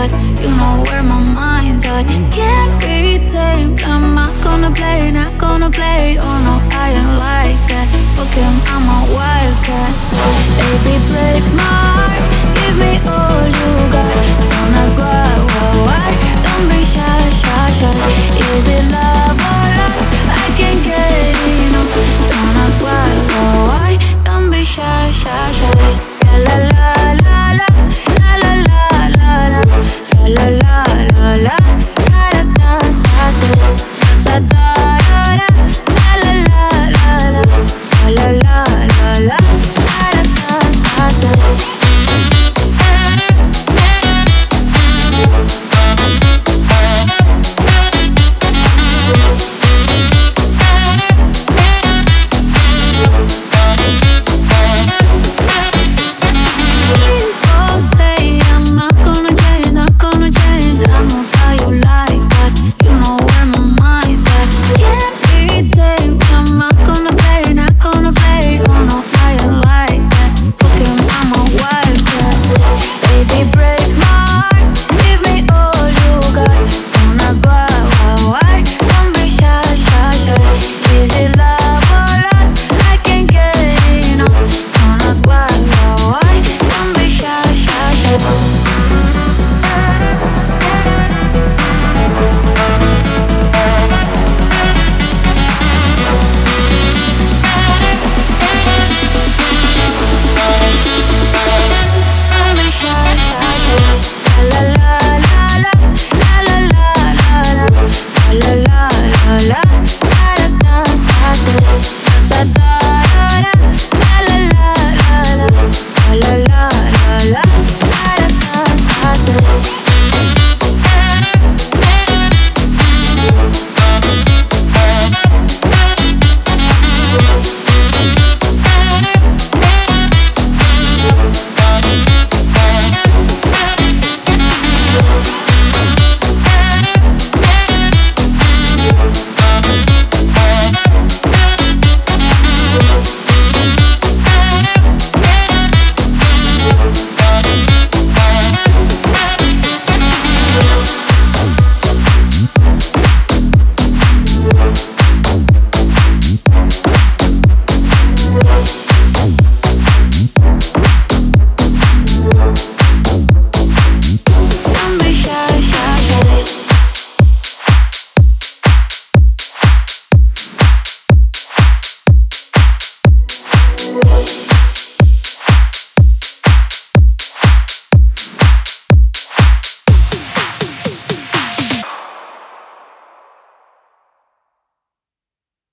not you know where my mind's at. Can't be tamed. I'm not gonna play, not gonna play. Oh no, I ain't that. Fuck him, I'm a wildcat. Baby, break my la la la la la la